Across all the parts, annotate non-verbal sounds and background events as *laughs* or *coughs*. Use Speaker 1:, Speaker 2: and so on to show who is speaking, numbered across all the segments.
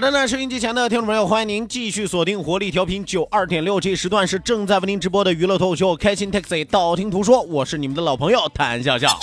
Speaker 1: 好的呢，收音机前的听众朋友，欢迎您继续锁定活力调频九二点六，这时段是正在为您直播的娱乐脱口秀《开心 Taxi》，道听途说，我是你们的老朋友谭笑笑。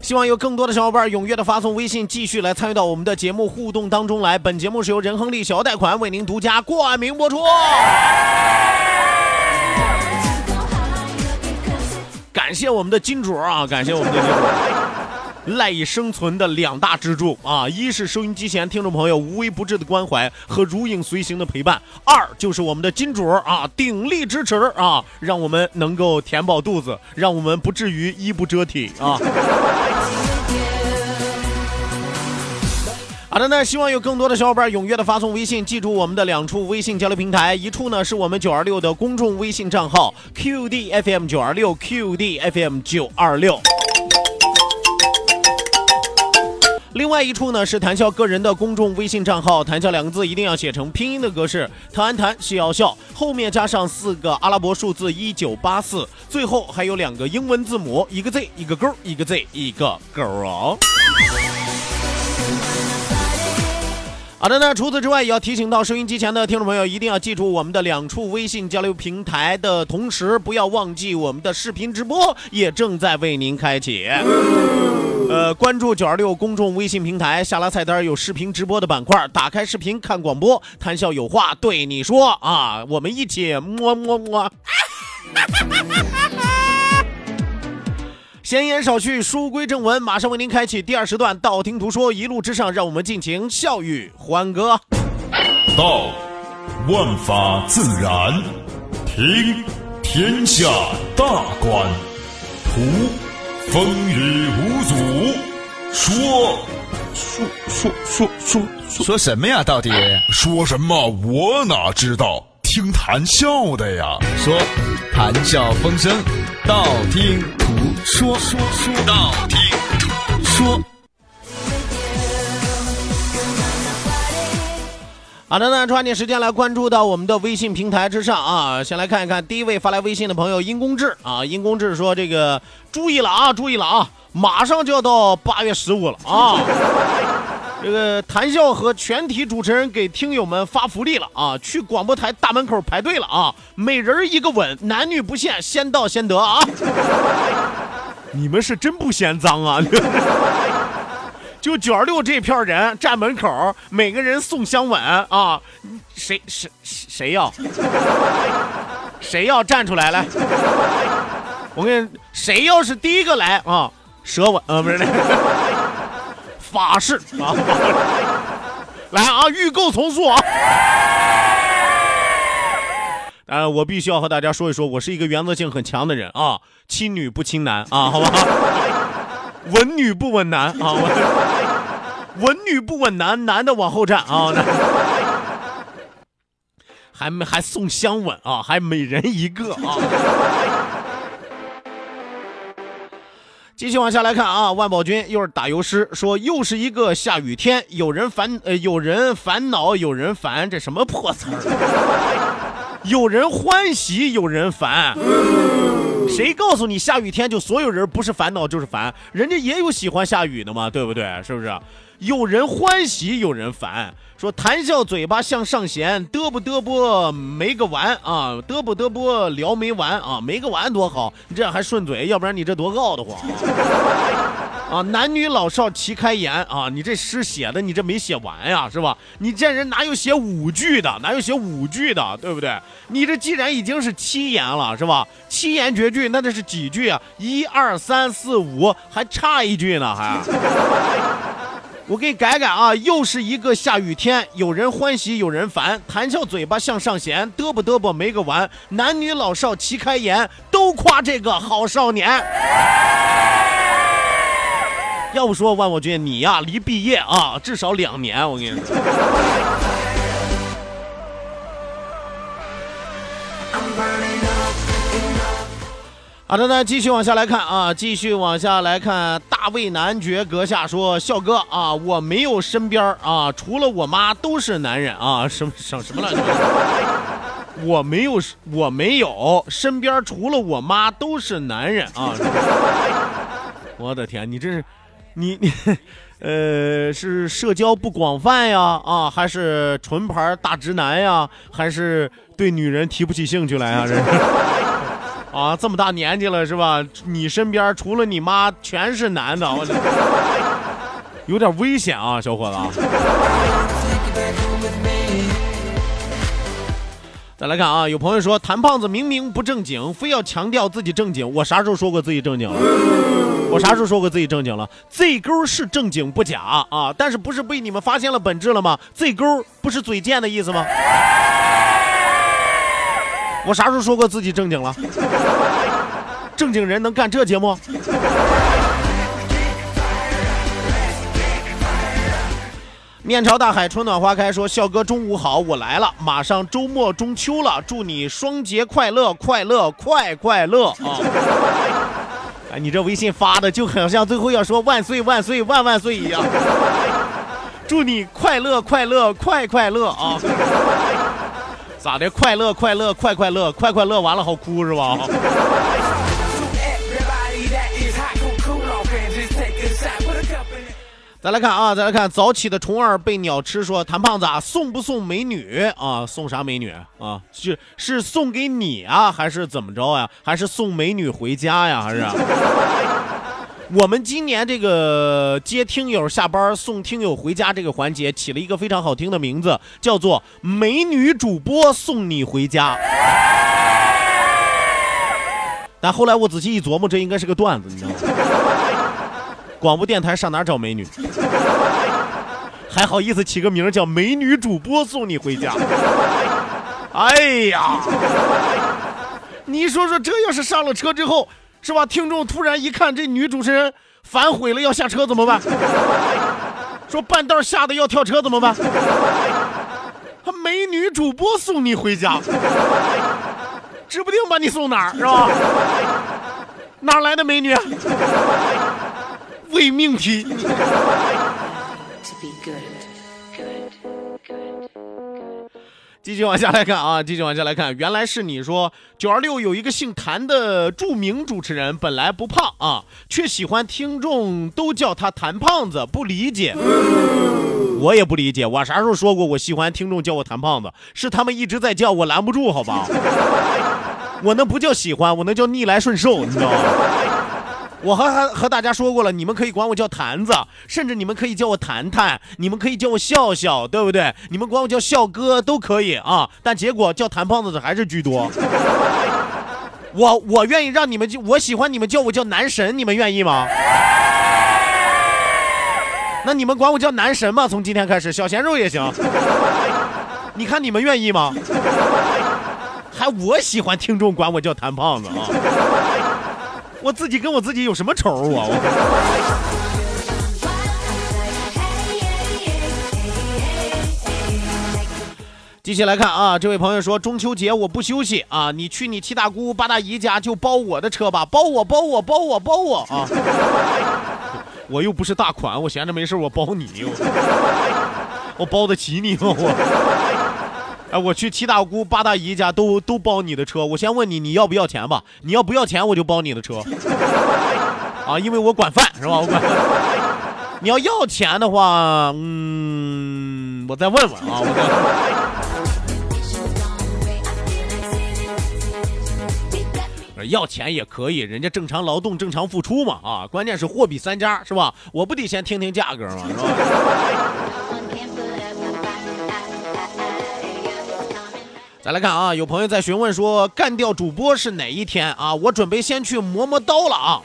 Speaker 1: 希望有更多的小伙伴踊跃的发送微信，继续来参与到我们的节目互动当中来。本节目是由仁亨利小额贷款为您独家冠名播出。感谢我们的金主啊，感谢我们的金主。赖以生存的两大支柱啊，一是收音机前听众朋友无微不至的关怀和如影随形的陪伴，二就是我们的金主啊鼎力支持啊，让我们能够填饱肚子，让我们不至于衣不遮体啊。好的那，希望有更多的小伙伴踊跃的发送微信，记住我们的两处微信交流平台，一处呢是我们九二六的公众微信账号 QDFM 九二六 QDFM 九二六。另外一处呢是谭笑个人的公众微信账号，谭笑两个字一定要写成拼音的格式，谈谈笑笑，后面加上四个阿拉伯数字一九八四，最后还有两个英文字母，一个 Z 一个勾，一个 Z 一个勾哦。好的那，除此之外，也要提醒到收音机前的听众朋友，一定要记住我们的两处微信交流平台的同时，不要忘记我们的视频直播也正在为您开启。呃，关注九二六公众微信平台，下拉菜单有视频直播的板块，打开视频看广播，谈笑有话对你说啊，我们一起么么么。闲言少叙，书归正文，马上为您开启第二时段。道听途说，一路之上，让我们尽情笑语欢歌。
Speaker 2: 道，万法自然；听，天下大观；图，风雨无阻；说，
Speaker 3: 说说说说
Speaker 4: 说什么呀？到底
Speaker 2: 说什么？我哪知道？听谈笑的呀。
Speaker 4: 说，谈笑风生，道听途说，说说
Speaker 2: 道听途说。
Speaker 1: 好的呢，抓紧时间来关注到我们的微信平台之上啊！先来看一看第一位发来微信的朋友殷公志啊，殷公志说：“这个注意了啊，注意了啊，马上就要到八月十五了啊！这个谈笑和全体主持人给听友们发福利了啊，去广播台大门口排队了啊，每人一个吻，男女不限，先到先得啊！*laughs* 你们是真不嫌脏啊！” *laughs* 就九二六这票人站门口，每个人送香吻啊！谁谁谁要？谁要站出来来？我跟你，谁要是第一个来啊？舌吻啊，不是法式啊！*laughs* 来啊，预购从速啊！呃，我必须要和大家说一说，我是一个原则性很强的人啊，亲女不亲男啊，好吧？*laughs* 稳女不稳男啊，*laughs* 稳女不稳男，男的往后站啊，还没还送香吻啊，还每人一个啊。继续往下来看啊，万宝君又是打油诗，说又是一个下雨天，有人烦呃，有人烦恼，有人烦，这什么破词儿？*laughs* 有人欢喜，有人烦。谁告诉你下雨天就所有人不是烦恼就是烦？人家也有喜欢下雨的嘛，对不对？是不是？有人欢喜，有人烦。说谈笑嘴巴向上弦，嘚啵嘚啵没个完啊，嘚啵嘚啵聊没完啊，没个完多好，你这样还顺嘴，要不然你这多傲得慌啊！男女老少齐开颜啊，你这诗写的你这没写完呀，是吧？你这人哪有写五句的？哪有写五句的？对不对？你这既然已经是七言了，是吧？七言绝句，那这是几句啊？一二三四五，还差一句呢，还。我给你改改啊，又是一个下雨天，有人欢喜有人烦，谈笑嘴巴向上弦，嘚啵嘚啵没个完，男女老少齐开颜，都夸这个好少年。要不说万我君你呀，离毕业啊至少两年，我跟你说。好的，那继续往下来看啊，继续往下来看。大卫男爵阁下说：“笑哥啊，我没有身边啊，除了我妈都是男人啊，什么什什么乱七八糟？我没有，我没有身边除了我妈都是男人啊！我的天，你这是，你你，呃，是社交不广泛呀？啊，还是纯牌大直男呀？还是对女人提不起兴趣来啊？这是？”啊，这么大年纪了是吧？你身边除了你妈全是男的，我 *laughs* 有点危险啊，小伙子。再来看啊，有朋友说谭胖子明明不正经，非要强调自己正经。我啥时候说过自己正经了？我啥时候说过自己正经了？Z 勾是正经不假啊，但是不是被你们发现了本质了吗？Z 勾不是嘴贱的意思吗？我啥时候说过自己正经了？正经人能干这节目？面朝大海，春暖花开。说笑哥中午好，我来了。马上周末中秋了，祝你双节快乐，快乐快快乐啊！哎，你这微信发的就很像最后要说万岁万岁万万岁一样。祝你快乐快乐快快乐啊！咋的？快乐快乐快快乐快快乐完了好哭是吧？再来看啊，再来看早起的虫儿被鸟吃，说谭胖子啊，送不送美女啊？送啥美女啊？是是送给你啊，还是怎么着呀？还是送美女回家呀？还是？*laughs* 我们今年这个接听友下班送听友回家这个环节起了一个非常好听的名字，叫做“美女主播送你回家”。但后来我仔细一琢磨，这应该是个段子，你知道吗？广播电台上哪找美女？*laughs* 还好意思起个名叫“美女主播送你回家”？哎呀，你说说，这要是上了车之后。是吧？听众突然一看，这女主持人反悔了，要下车怎么办？*laughs* 说半道吓得要跳车怎么办？美女主播送你回家，指不定把你送哪儿是吧？*laughs* 哪来的美女？伪命题。继续往下来看啊，继续往下来看，原来是你说九二六有一个姓谭的著名主持人，本来不胖啊，却喜欢听众都叫他谭胖子，不理解。我也不理解，我啥时候说过我喜欢听众叫我谭胖子？是他们一直在叫我拦不住，好吧？我那不叫喜欢，我那叫逆来顺受，你知道吗？我和和和大家说过了，你们可以管我叫坛子，甚至你们可以叫我谈谈，你们可以叫我笑笑，对不对？你们管我叫笑哥都可以啊。但结果叫谭胖子的还是居多。我我愿意让你们我喜欢你们叫我叫男神，你们愿意吗？那你们管我叫男神吗？从今天开始，小鲜肉也行。你看你们愿意吗？还我喜欢听众管我叫谭胖子啊。我自己跟我自己有什么仇啊？我继续来看啊，这位朋友说中秋节我不休息啊，你去你七大姑八大姨家就包我的车吧，包我包我包我包我啊！*laughs* 我又不是大款，我闲着没事我包你，我包得起你吗？我哎，我去七大姑八大姨家都都包你的车，我先问你你要不要钱吧？你要不要钱我就包你的车。*laughs* 啊，因为我管饭是吧？我管。你要要钱的话，嗯，我再问问啊，我再。要钱也可以，人家正常劳动、正常付出嘛啊！关键是货比三家是吧？我不得先听听价格嘛是吧？再来看啊，有朋友在询问说干掉主播是哪一天啊？我准备先去磨磨刀了啊！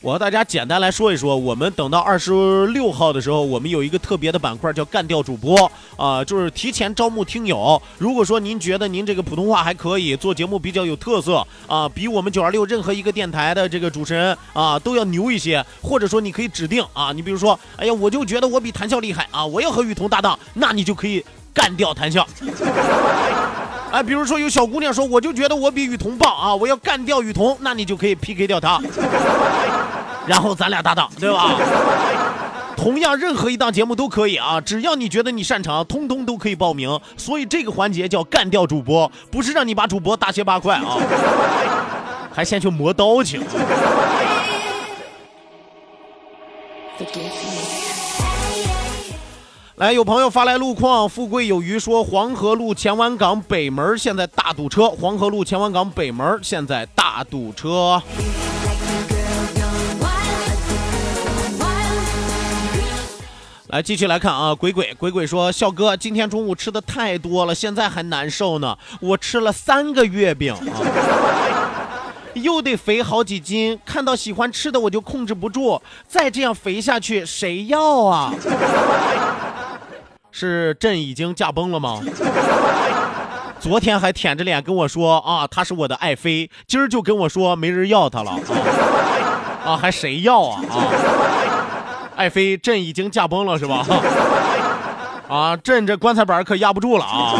Speaker 1: 我和大家简单来说一说，我们等到二十六号的时候，我们有一个特别的板块叫干掉主播啊，就是提前招募听友。如果说您觉得您这个普通话还可以，做节目比较有特色啊，比我们九二六任何一个电台的这个主持人啊都要牛一些，或者说你可以指定啊，你比如说，哎呀，我就觉得我比谭笑厉害啊，我要和雨桐搭档，那你就可以干掉谭笑。*laughs* 哎，比如说有小姑娘说，我就觉得我比雨桐棒啊，我要干掉雨桐，那你就可以 PK 掉她，*laughs* 然后咱俩搭档，对吧？*laughs* 同样，任何一档节目都可以啊，只要你觉得你擅长，通通都可以报名。所以这个环节叫干掉主播，不是让你把主播大卸八块啊，还先去磨刀去。来，有朋友发来路况，富贵有余说黄河路前湾港北门现在大堵车，黄河路前湾港北门现在大堵车。来，继续来看啊，鬼鬼鬼鬼说，笑哥今天中午吃的太多了，现在还难受呢，我吃了三个月饼，*laughs* 又得肥好几斤，看到喜欢吃的我就控制不住，再这样肥下去谁要啊？是朕已经驾崩了吗？*laughs* 昨天还舔着脸跟我说啊，她是我的爱妃，今儿就跟我说没人要她了啊，啊还谁要啊啊？爱妃，朕已经驾崩了是吧？*laughs* 啊，朕这棺材板可压不住了啊！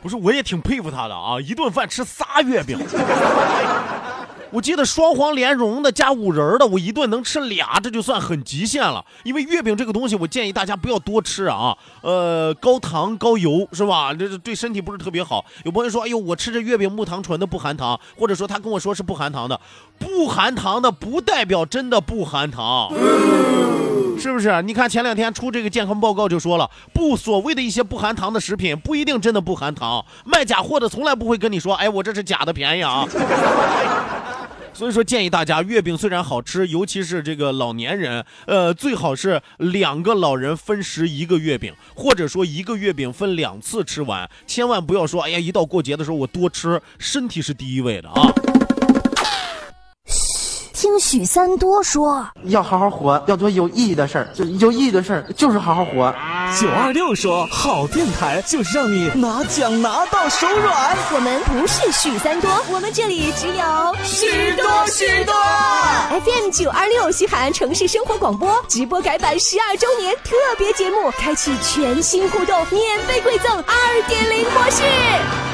Speaker 1: 不是，我也挺佩服她的啊，一顿饭吃仨月饼。我记得双黄莲蓉的加五仁的，我一顿能吃俩，这就算很极限了。因为月饼这个东西，我建议大家不要多吃啊，呃，高糖高油是吧？这是对身体不是特别好。有朋友说，哎呦，我吃这月饼木糖醇的不含糖，或者说他跟我说是不含糖的，不含糖的不代表真的不含糖，是不是？你看前两天出这个健康报告就说了，不所谓的一些不含糖的食品不一定真的不含糖，卖假货的从来不会跟你说，哎，我这是假的便宜啊。所以说，建议大家，月饼虽然好吃，尤其是这个老年人，呃，最好是两个老人分食一个月饼，或者说一个月饼分两次吃完，千万不要说，哎呀，一到过节的时候我多吃，身体是第一位的啊。
Speaker 5: 听许三多说，
Speaker 6: 要好好活，要做有意义的事儿，就有意义的事儿就是好好活。
Speaker 7: 九二六说，好电台就是让你拿奖拿到手软。
Speaker 5: 我们不是许三多，我们这里只有
Speaker 7: 许多许多。
Speaker 5: FM 九二六西海岸城市生活广播直播改版十二周年特别节目，开启全新互动，免费馈赠二点零模式。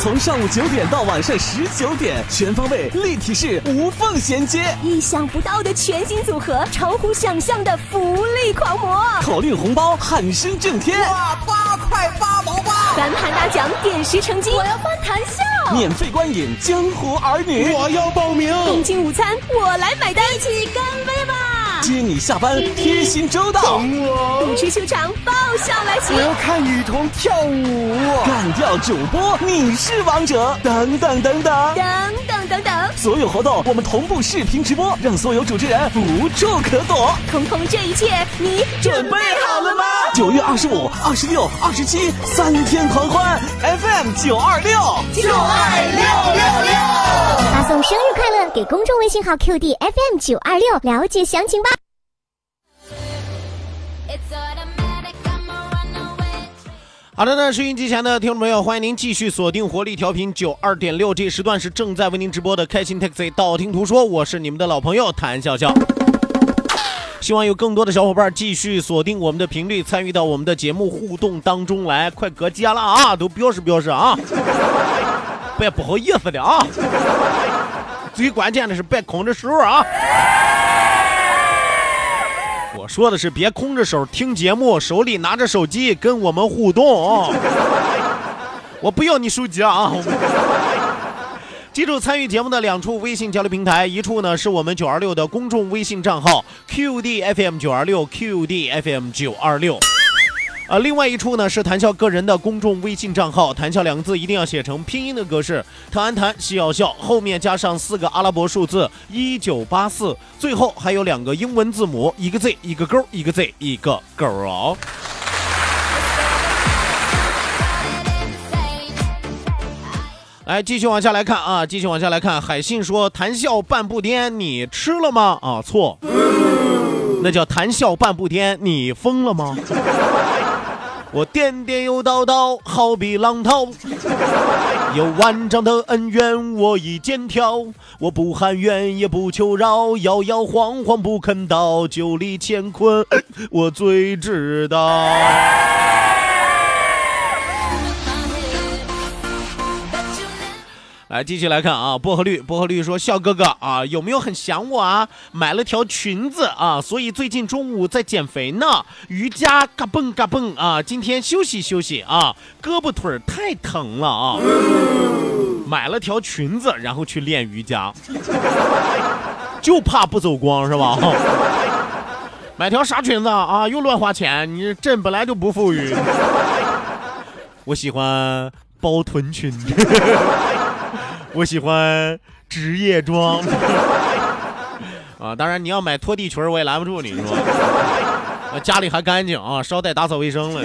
Speaker 7: 从上午九点到晚上十九点，全方位立体式无缝衔接，
Speaker 5: 意想不到的全新组合，超乎想象的福利狂魔，
Speaker 7: 口令红包喊声震天，
Speaker 8: 哇，八块八毛八！
Speaker 5: 翻盘大奖点石成金，
Speaker 9: 我要翻谈笑，
Speaker 7: 免费观影江湖儿女，
Speaker 3: 我要报名，
Speaker 5: 共进午餐我来买单，
Speaker 9: 一起干杯吧！
Speaker 7: 接你下班贴心周到，
Speaker 3: 等我，
Speaker 5: 舞池秀场爆笑来袭，
Speaker 3: 我要看雨桐跳舞，
Speaker 7: 干掉主播你是王者，等等等等。
Speaker 5: 等等等等，
Speaker 7: 所有活动我们同步视频直播，让所有主持人无处可躲。
Speaker 5: 通通这一切你
Speaker 7: 准备好了吗？九月二十五、二十六、二十七三天狂欢，FM 九二六。
Speaker 8: 九二六六六，
Speaker 10: 发送生日快乐给公众微信号 QD FM 九二六，了解详情吧。
Speaker 1: 好的呢，收音机前的听众朋友，欢迎您继续锁定活力调频九二点六，这时段是正在为您直播的开心 Taxi，道听途说，我是你们的老朋友谭笑笑。希望有更多的小伙伴继续锁定我们的频率，参与到我们的节目互动当中来，快搁接了啊，都表示表示啊，别不好意思的啊，最关键的是别空着手啊。我说的是别空着手听节目，手里拿着手机跟我们互动！我不要你手机啊！记住参与节目的两处微信交流平台，一处呢是我们九二六的公众微信账号 QDFM 九二六 QDFM 九二六，啊，另外一处呢是谈笑个人的公众微信账号，谈笑两个字一定要写成拼音的格式，谈安谈笑笑，后面加上四个阿拉伯数字一九八四，最后还有两个英文字母，一个 Z 一个勾，一个 Z 一个勾哦。来，继续往下来看啊，继续往下来看。海信说：“谈笑半步颠，你吃了吗？”啊，错，那叫谈笑半步颠，你疯了吗？我颠颠又倒倒，好比浪涛，有万丈的恩怨我已肩挑。我不喊冤也不求饶，摇摇晃晃不肯倒，九里乾坤 *coughs* 我最知道。来，继续来看啊，薄荷绿，薄荷绿说：“笑哥哥啊，有没有很想我啊？买了条裙子啊，所以最近中午在减肥呢，瑜伽嘎嘣嘎嘣啊，今天休息休息啊，胳膊腿太疼了啊。买了条裙子，然后去练瑜伽，*laughs* 就怕不走光是吧？*laughs* 买条啥裙子啊？又乱花钱，你朕本来就不富裕。我喜欢包臀裙。*laughs* ”我喜欢职业装 *laughs* 啊，当然你要买拖地裙我也拦不住你，是吧？*laughs* 家里还干净啊，捎带打扫卫生了。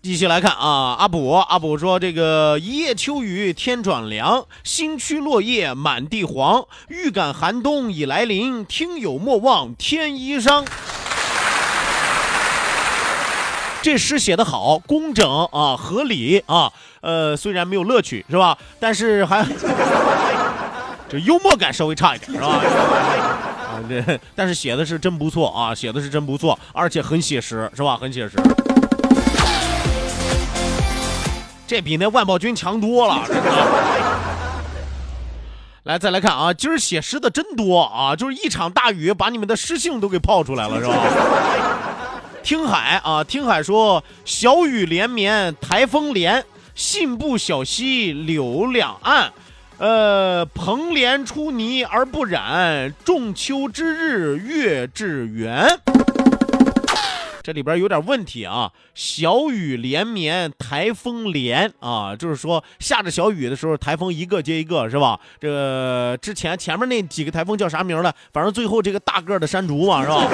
Speaker 1: 继续来看啊，阿卜阿卜说：“这个一夜秋雨天转凉，新区落叶满地黄，预感寒冬已来临，听友莫忘添衣裳。”这诗写得好，工整啊，合理啊，呃，虽然没有乐趣是吧？但是还 *laughs* 这幽默感稍微差一点是吧？啊，这但是写的是真不错啊，写的是真不错，而且很写实是吧？很写实，这比那万宝军强多了，真的。来，再来看啊，今儿写诗的真多啊，就是一场大雨把你们的诗性都给泡出来了是吧？听海啊，听海说小雨连绵，台风连，信步小溪柳两岸，呃，蓬莲出泥而不染，仲秋之日月至圆。这里边有点问题啊，小雨连绵，台风连啊，就是说下着小雨的时候，台风一个接一个，是吧？这之前前面那几个台风叫啥名了？反正最后这个大个的山竹嘛，是吧？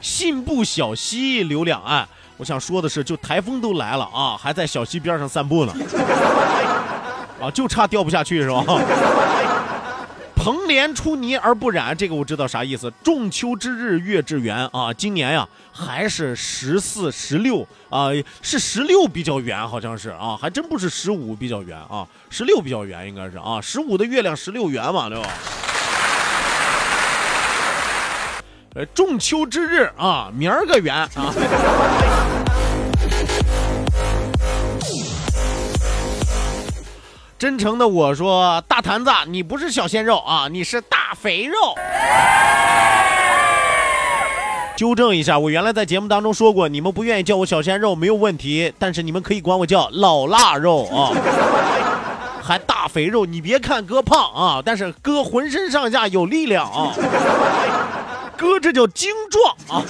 Speaker 1: 信步小溪流两岸，我想说的是，就台风都来了啊，还在小溪边上散步呢，*laughs* 啊，就差掉不下去是吧？*laughs* 蓬莲出泥而不染，这个我知道啥意思。仲秋之日月至圆啊，今年呀还是十四、十六啊，是十六比较圆，好像是啊，还真不是十五比较圆啊，十六比较圆应该是啊，十五的月亮十六圆嘛，对吧？呃，中秋之日啊，明儿个圆啊！真诚的我说，大坛子，你不是小鲜肉啊，你是大肥肉。纠正一下，我原来在节目当中说过，你们不愿意叫我小鲜肉没有问题，但是你们可以管我叫老腊肉啊，还大肥肉。你别看哥胖啊，但是哥浑身上下有力量啊。哥，这叫精壮啊！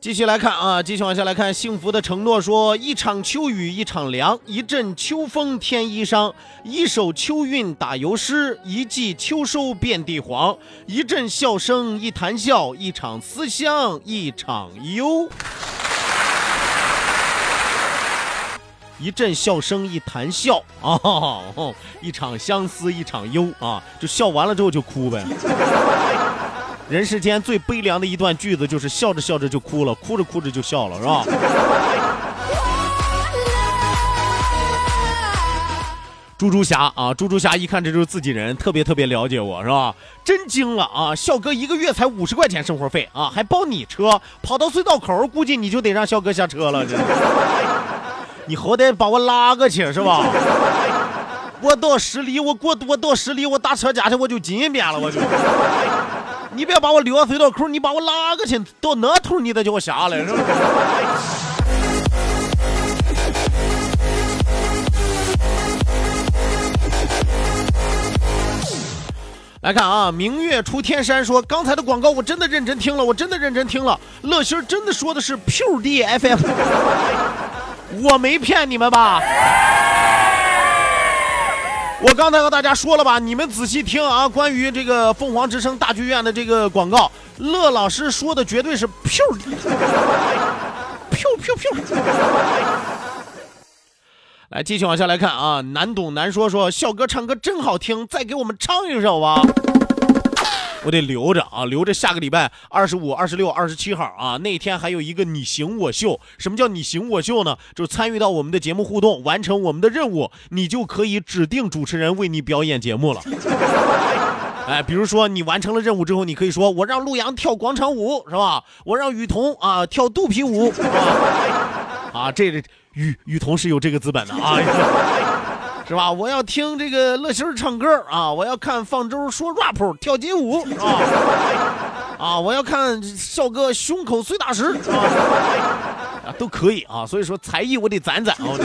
Speaker 1: 继续来看啊，继续往下来看。幸福的承诺说：一场秋雨一场凉，一阵秋风添衣裳，一首秋韵打油诗，一季秋收遍地黄。一阵笑声一谈笑，一场思乡一场忧。一阵笑声一谈笑 *laughs* 啊，一场相思一场忧啊，就笑完了之后就哭呗。人世间最悲凉的一段句子就是笑着笑着就哭了，哭着哭着就笑了，是吧？猪猪侠啊，猪猪侠一看这就是自己人，特别特别了解我是吧？真惊了啊！笑哥一个月才五十块钱生活费啊，还包你车，跑到隧道口，估计你就得让笑哥下车了。这，你好歹把我拉过去是吧？我到十里，我过我到十里，我打车价去我就近边了，我就。你别把我留到隧道口，你把我拉过去，到那头你再叫我下来是吧？来看啊，明月出天山说，刚才的广告我真的认真听了，我真的认真听了。乐心真的说的是 Q D F M，我没骗你们吧？我刚才和大家说了吧，你们仔细听啊，关于这个凤凰之声大剧院的这个广告，乐老师说的绝对是 Q D，Q Q Q。来，继续往下来看啊，难懂难说说，笑哥唱歌真好听，再给我们唱一首吧。我得留着啊，留着下个礼拜二十五、二十六、二十七号啊，那天还有一个你行我秀。什么叫你行我秀呢？就是参与到我们的节目互动，完成我们的任务，你就可以指定主持人为你表演节目了。哎，比如说你完成了任务之后，你可以说我让陆阳跳广场舞，是吧？我让雨桐啊跳肚皮舞，*laughs* 啊，啊这雨雨桐是有这个资本的啊。*laughs* 是吧？我要听这个乐心唱歌啊！我要看放舟说 rap 跳街舞啊！啊！我要看笑哥胸口碎大石啊！啊，都可以啊！所以说才艺我得攒攒啊！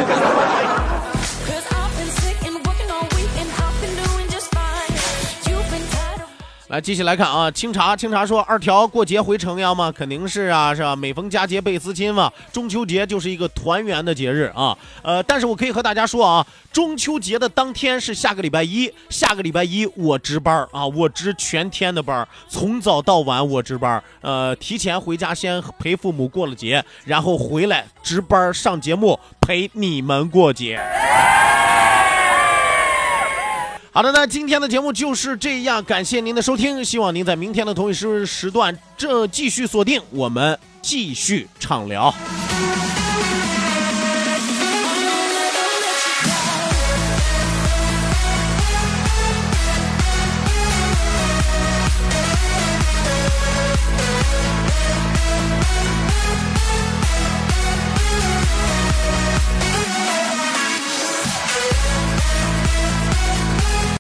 Speaker 1: 来，继续来看啊！清茶，清茶说二条过节回城阳吗？肯定是啊，是吧？每逢佳节倍思亲嘛。中秋节就是一个团圆的节日啊。呃，但是我可以和大家说啊，中秋节的当天是下个礼拜一，下个礼拜一我值班啊，我值全天的班，从早到晚我值班。呃，提前回家先陪父母过了节，然后回来值班上节目陪你们过节。好的，那今天的节目就是这样，感谢您的收听，希望您在明天的同一时时段这继续锁定，我们继续畅聊。